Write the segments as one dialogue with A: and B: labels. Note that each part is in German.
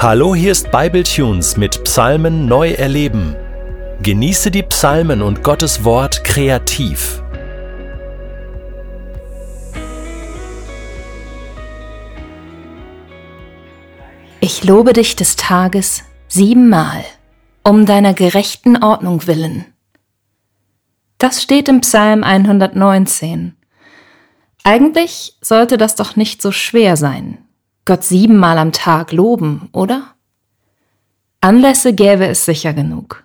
A: Hallo, hier ist Bibletunes mit Psalmen neu erleben. Genieße die Psalmen und Gottes Wort kreativ.
B: Ich lobe dich des Tages siebenmal, um deiner gerechten Ordnung willen. Das steht im Psalm 119. Eigentlich sollte das doch nicht so schwer sein, Gott siebenmal am Tag loben, oder? Anlässe gäbe es sicher genug.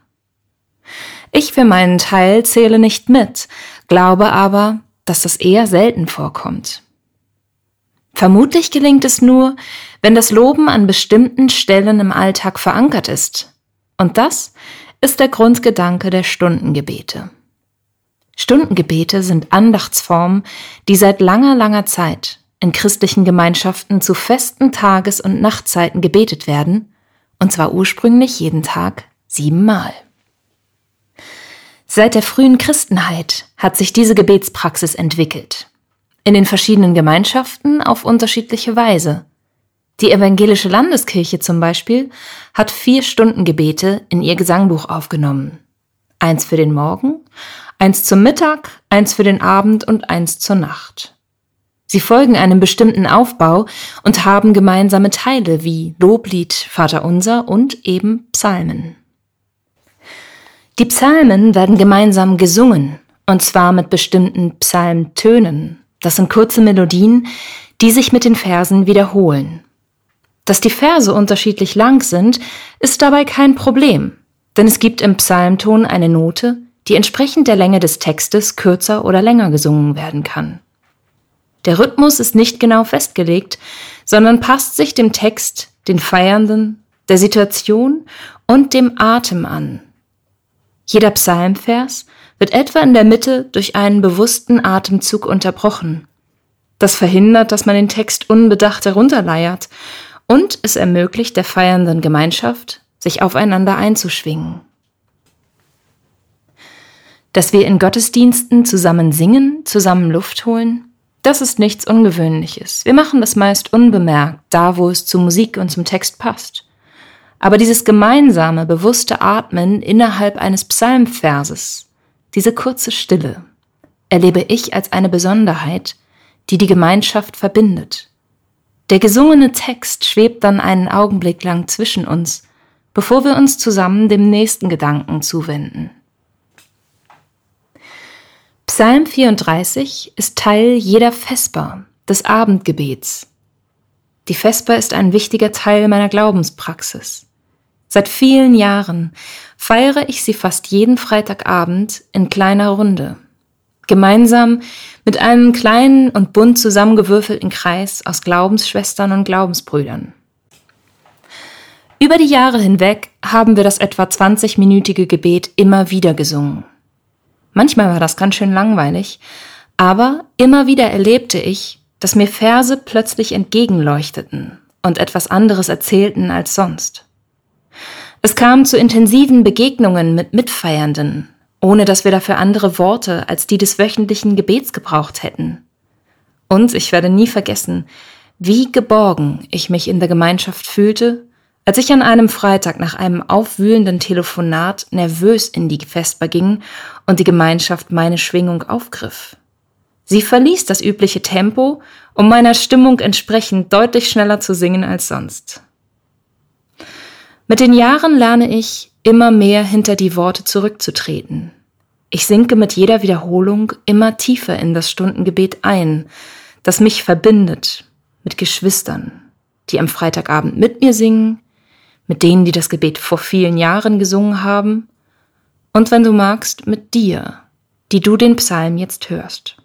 B: Ich für meinen Teil zähle nicht mit, glaube aber, dass das eher selten vorkommt. Vermutlich gelingt es nur, wenn das Loben an bestimmten Stellen im Alltag verankert ist. Und das ist der Grundgedanke der Stundengebete. Stundengebete sind Andachtsformen, die seit langer, langer Zeit in christlichen Gemeinschaften zu festen Tages- und Nachtzeiten gebetet werden, und zwar ursprünglich jeden Tag siebenmal. Seit der frühen Christenheit hat sich diese Gebetspraxis entwickelt. In den verschiedenen Gemeinschaften auf unterschiedliche Weise. Die evangelische Landeskirche zum Beispiel hat vier Stundengebete in ihr Gesangbuch aufgenommen. Eins für den Morgen, eins zum Mittag, eins für den Abend und eins zur Nacht. Sie folgen einem bestimmten Aufbau und haben gemeinsame Teile wie Loblied, Vaterunser und eben Psalmen. Die Psalmen werden gemeinsam gesungen, und zwar mit bestimmten Psalmtönen. Das sind kurze Melodien, die sich mit den Versen wiederholen. Dass die Verse unterschiedlich lang sind, ist dabei kein Problem, denn es gibt im Psalmton eine Note, die entsprechend der Länge des Textes kürzer oder länger gesungen werden kann. Der Rhythmus ist nicht genau festgelegt, sondern passt sich dem Text, den Feiernden, der Situation und dem Atem an. Jeder Psalmvers wird etwa in der Mitte durch einen bewussten Atemzug unterbrochen. Das verhindert, dass man den Text unbedacht herunterleiert und es ermöglicht der feiernden Gemeinschaft, sich aufeinander einzuschwingen. Dass wir in Gottesdiensten zusammen singen, zusammen Luft holen, das ist nichts Ungewöhnliches. Wir machen das meist unbemerkt, da wo es zur Musik und zum Text passt. Aber dieses gemeinsame, bewusste Atmen innerhalb eines Psalmverses, diese kurze Stille, erlebe ich als eine Besonderheit, die die Gemeinschaft verbindet. Der gesungene Text schwebt dann einen Augenblick lang zwischen uns, bevor wir uns zusammen dem nächsten Gedanken zuwenden. Psalm 34 ist Teil jeder Vesper, des Abendgebets. Die Vesper ist ein wichtiger Teil meiner Glaubenspraxis. Seit vielen Jahren feiere ich sie fast jeden Freitagabend in kleiner Runde. Gemeinsam mit einem kleinen und bunt zusammengewürfelten Kreis aus Glaubensschwestern und Glaubensbrüdern. Über die Jahre hinweg haben wir das etwa 20-minütige Gebet immer wieder gesungen. Manchmal war das ganz schön langweilig, aber immer wieder erlebte ich, dass mir Verse plötzlich entgegenleuchteten und etwas anderes erzählten als sonst. Es kam zu intensiven Begegnungen mit Mitfeiernden, ohne dass wir dafür andere Worte als die des wöchentlichen Gebets gebraucht hätten. Und ich werde nie vergessen, wie geborgen ich mich in der Gemeinschaft fühlte, als ich an einem Freitag nach einem aufwühlenden Telefonat nervös in die Vesper ging und die Gemeinschaft meine Schwingung aufgriff. Sie verließ das übliche Tempo, um meiner Stimmung entsprechend deutlich schneller zu singen als sonst. Mit den Jahren lerne ich, immer mehr hinter die Worte zurückzutreten. Ich sinke mit jeder Wiederholung immer tiefer in das Stundengebet ein, das mich verbindet mit Geschwistern, die am Freitagabend mit mir singen, mit denen, die das Gebet vor vielen Jahren gesungen haben, und wenn du magst, mit dir, die du den Psalm jetzt hörst.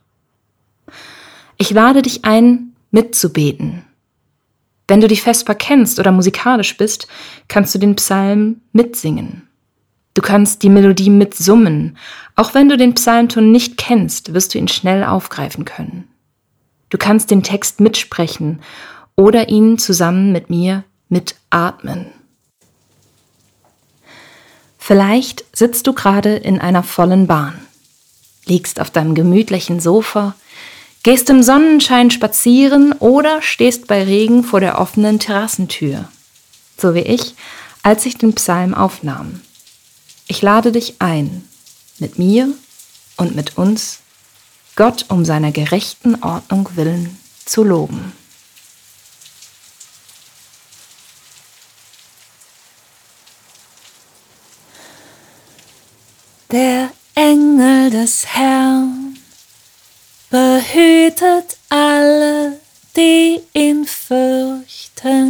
B: Ich lade dich ein, mitzubeten. Wenn du die Vesper kennst oder musikalisch bist, kannst du den Psalm mitsingen. Du kannst die Melodie mitsummen. Auch wenn du den Psalmton nicht kennst, wirst du ihn schnell aufgreifen können. Du kannst den Text mitsprechen oder ihn zusammen mit mir mitatmen. Vielleicht sitzt du gerade in einer vollen Bahn, liegst auf deinem gemütlichen Sofa, gehst im Sonnenschein spazieren oder stehst bei Regen vor der offenen Terrassentür.
C: so wie ich, als ich den Psalm aufnahm. Ich lade dich ein, mit mir und mit uns Gott um seiner gerechten Ordnung willen zu loben.
B: Der Engel des Herrn behütet alle, die ihn fürchten.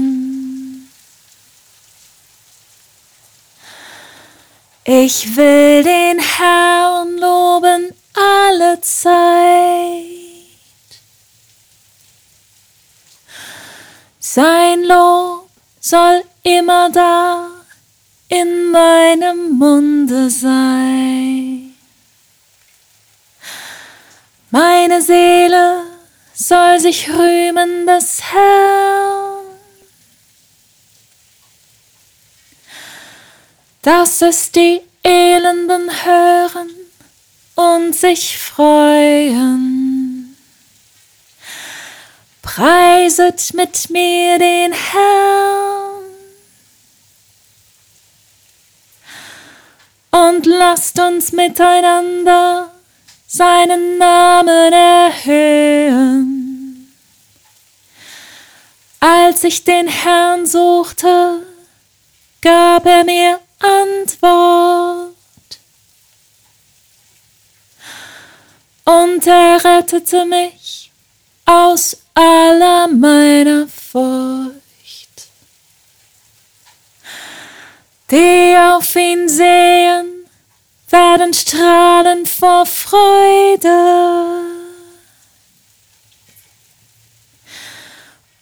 B: Ich will den Herrn loben alle Zeit. Sein Lob soll immer da in meinem Munde sein. Meine Seele soll sich rühmen des Herrn. Dass es die Elenden hören und sich freuen. Preiset mit mir den Herrn und lasst uns miteinander seinen Namen erhöhen. Als ich den Herrn suchte, gab er mir Antwort. und er rettete mich aus aller meiner Furcht. Die auf ihn sehen, werden strahlen vor Freude.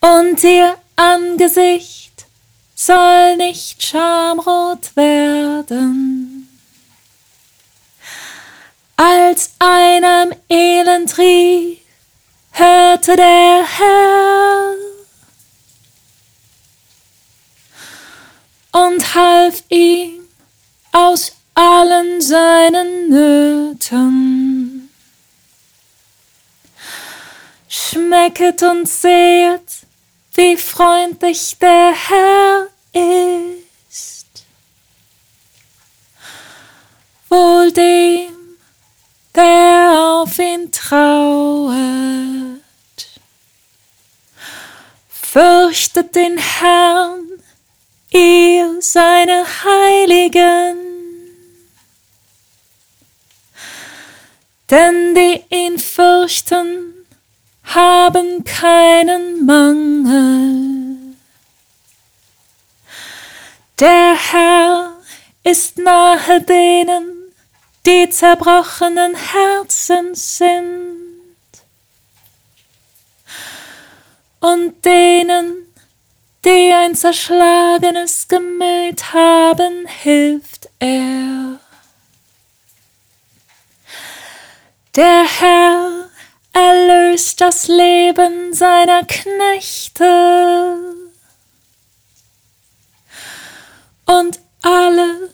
B: Und ihr Angesicht soll nicht schamrot werden als einem Elend rief, hörte der Herr und half ihm aus allen seinen Nöten. Schmecket und seht, wie freundlich der Herr ist. Wohl dem, der auf ihn trauet. Fürchtet den Herrn, ihr seine Heiligen, denn die ihn fürchten, haben keinen Mangel. Der Herr ist nahe denen, die zerbrochenen Herzen sind. Und denen, die ein zerschlagenes Gemüt haben, hilft er. Der Herr erlöst das Leben seiner Knechte. Und alle,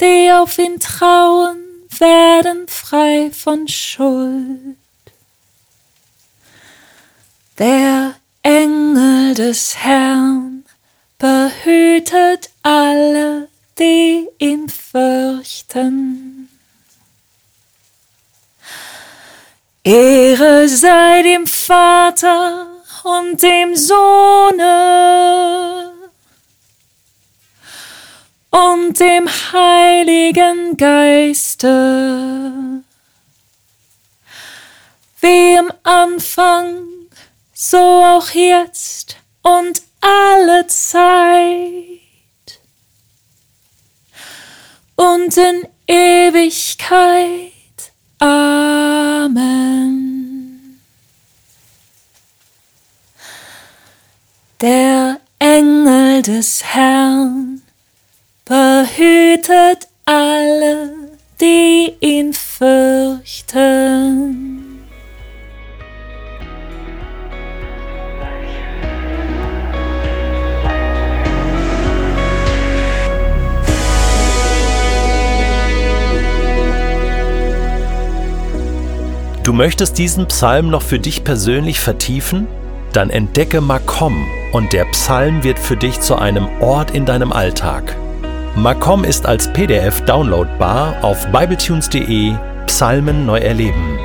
B: die auf ihn trauen, werden frei von Schuld. Der Engel des Herrn behütet alle, die ihn fürchten. Ehre sei dem Vater und dem Sohne und dem Heiligen Geiste, wie im Anfang, so auch jetzt und alle Zeit und in Ewigkeit. Amen. Der Des Herrn behütet alle, die ihn fürchten.
A: Du möchtest diesen Psalm noch für dich persönlich vertiefen? Dann entdecke Makom und der Psalm wird für dich zu einem Ort in deinem Alltag. Makom ist als PDF downloadbar auf bibletunes.de Psalmen neu erleben.